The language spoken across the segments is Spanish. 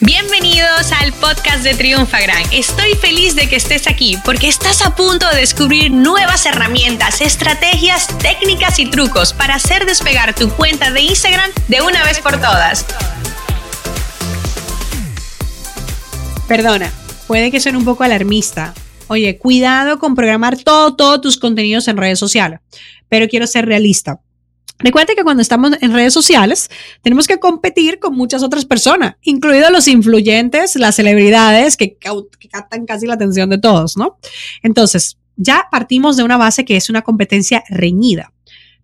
Bienvenidos al podcast de Triunfa Gran. Estoy feliz de que estés aquí porque estás a punto de descubrir nuevas herramientas, estrategias, técnicas y trucos para hacer despegar tu cuenta de Instagram de una vez por todas. Perdona, puede que suene un poco alarmista. Oye, cuidado con programar todo, todos tus contenidos en redes sociales, pero quiero ser realista. Recuerda que cuando estamos en redes sociales tenemos que competir con muchas otras personas, incluidos los influyentes, las celebridades que captan casi la atención de todos, ¿no? Entonces, ya partimos de una base que es una competencia reñida.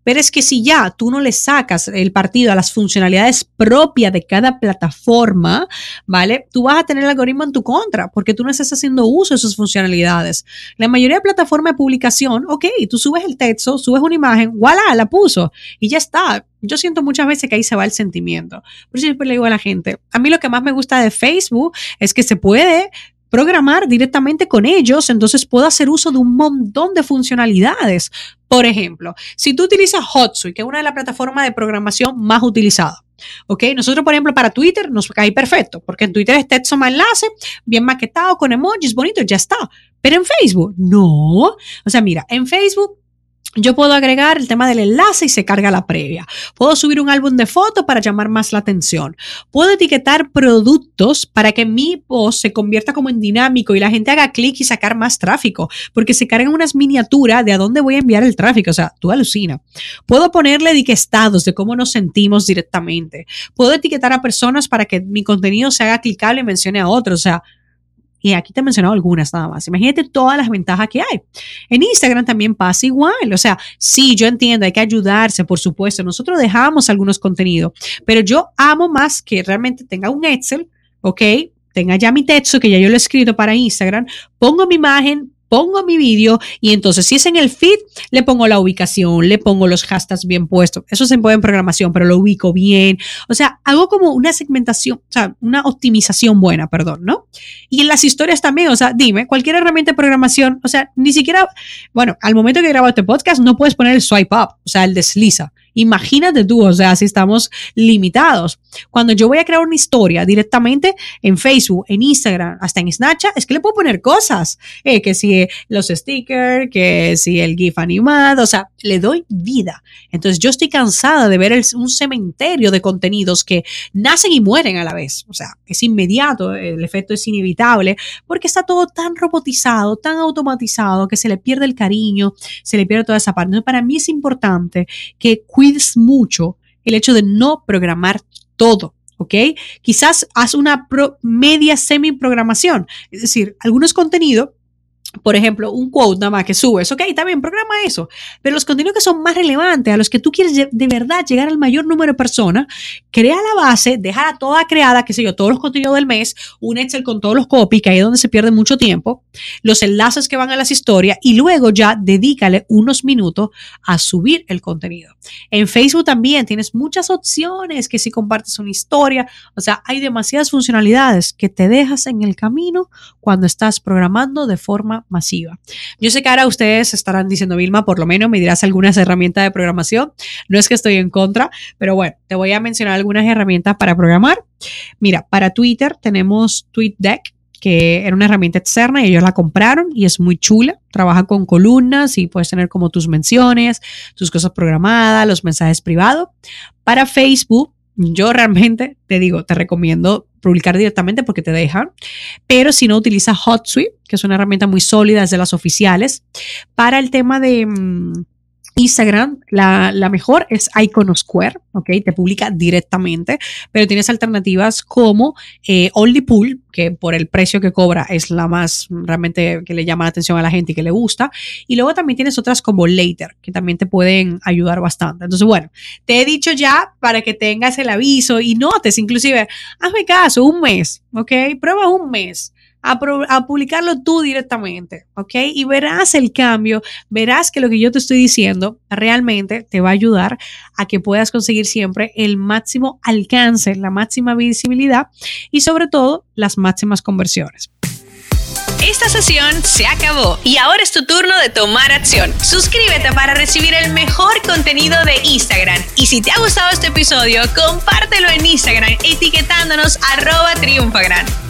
Pero es que si ya tú no le sacas el partido a las funcionalidades propias de cada plataforma, ¿vale? Tú vas a tener el algoritmo en tu contra porque tú no estás haciendo uso de sus funcionalidades. La mayoría de plataformas de publicación, ok, tú subes el texto, subes una imagen, voilà, la puso y ya está. Yo siento muchas veces que ahí se va el sentimiento. Por eso siempre le digo a la gente, a mí lo que más me gusta de Facebook es que se puede programar directamente con ellos, entonces puedo hacer uso de un montón de funcionalidades. Por ejemplo, si tú utilizas HotSuite, que es una de las plataformas de programación más utilizadas, ¿ok? Nosotros, por ejemplo, para Twitter nos cae perfecto, porque en Twitter es texto enlace, bien maquetado, con emojis, bonito, ya está. Pero en Facebook, no. O sea, mira, en Facebook yo puedo agregar el tema del enlace y se carga la previa. Puedo subir un álbum de fotos para llamar más la atención. Puedo etiquetar productos para que mi post se convierta como en dinámico y la gente haga clic y sacar más tráfico, porque se cargan unas miniaturas de a dónde voy a enviar el tráfico. O sea, tú alucina. Puedo ponerle estados de cómo nos sentimos directamente. Puedo etiquetar a personas para que mi contenido se haga clicable y mencione a otros. O sea, y aquí te he mencionado algunas nada más. Imagínate todas las ventajas que hay. En Instagram también pasa igual. O sea, sí, yo entiendo, hay que ayudarse, por supuesto. Nosotros dejamos algunos contenidos, pero yo amo más que realmente tenga un Excel, ¿ok? Tenga ya mi texto, que ya yo lo he escrito para Instagram, pongo mi imagen, pongo mi vídeo y entonces si es en el feed, le pongo la ubicación, le pongo los hashtags bien puestos. Eso se puede en programación, pero lo ubico bien. O sea, hago como una segmentación, o sea, una optimización buena, perdón, ¿no? Y en las historias también, o sea, dime, cualquier herramienta de programación, o sea, ni siquiera, bueno, al momento que grabo este podcast no puedes poner el swipe up, o sea, el desliza. Imagínate tú, o sea, si estamos limitados. Cuando yo voy a crear una historia directamente en Facebook, en Instagram, hasta en Snapchat, es que le puedo poner cosas, eh, que si los stickers, que si el GIF animado, o sea, le doy vida. Entonces yo estoy cansada de ver un cementerio de contenidos que nacen y mueren a la vez. O sea, es inmediato, el efecto es inevitable, porque está todo tan robotizado, tan automatizado, que se le pierde el cariño, se le pierde toda esa parte. Entonces, para mí es importante que cuides mucho el hecho de no programar todo. ¿ok? Quizás haz una media semi-programación, es decir, algunos contenidos por ejemplo, un quote nada más que subes, ok, está bien, programa eso, pero los contenidos que son más relevantes, a los que tú quieres de verdad llegar al mayor número de personas, crea la base, déjala toda creada, qué sé yo, todos los contenidos del mes, un Excel con todos los copies, que ahí es donde se pierde mucho tiempo, los enlaces que van a las historias y luego ya dedícale unos minutos a subir el contenido. En Facebook también tienes muchas opciones que si compartes una historia, o sea, hay demasiadas funcionalidades que te dejas en el camino cuando estás programando de forma masiva. Yo sé que ahora ustedes estarán diciendo, Vilma, por lo menos me dirás algunas herramientas de programación. No es que estoy en contra, pero bueno, te voy a mencionar algunas herramientas para programar. Mira, para Twitter tenemos TweetDeck, que era una herramienta externa y ellos la compraron y es muy chula. Trabaja con columnas y puedes tener como tus menciones, tus cosas programadas, los mensajes privados. Para Facebook, yo realmente te digo, te recomiendo publicar directamente porque te dejan, pero si no utiliza HotSuite, que es una herramienta muy sólida, es de las oficiales, para el tema de... Instagram, la, mejor es Iconosquare, ¿ok? Te publica directamente, pero tienes alternativas como eh, que por el precio que cobra es la más realmente que le llama la atención a la gente y que le gusta. Y luego también tienes otras como Later, que también te pueden ayudar bastante. Entonces, bueno, te he dicho ya para que tengas el aviso y notes, inclusive, hazme caso, un mes, ¿ok? Prueba un mes a, publicarlo tú directamente, ¿ok? Y verás el cambio, verás que lo que yo te estoy diciendo realmente te va a ayudar a que puedas conseguir siempre el máximo alcance, la máxima visibilidad y sobre todo las máximas conversiones. Esta sesión se acabó y ahora es tu turno de tomar acción. Suscríbete para recibir el mejor contenido de Instagram. Y si te ha gustado este episodio, compártelo en Instagram etiquetándonos arroba triunfagran.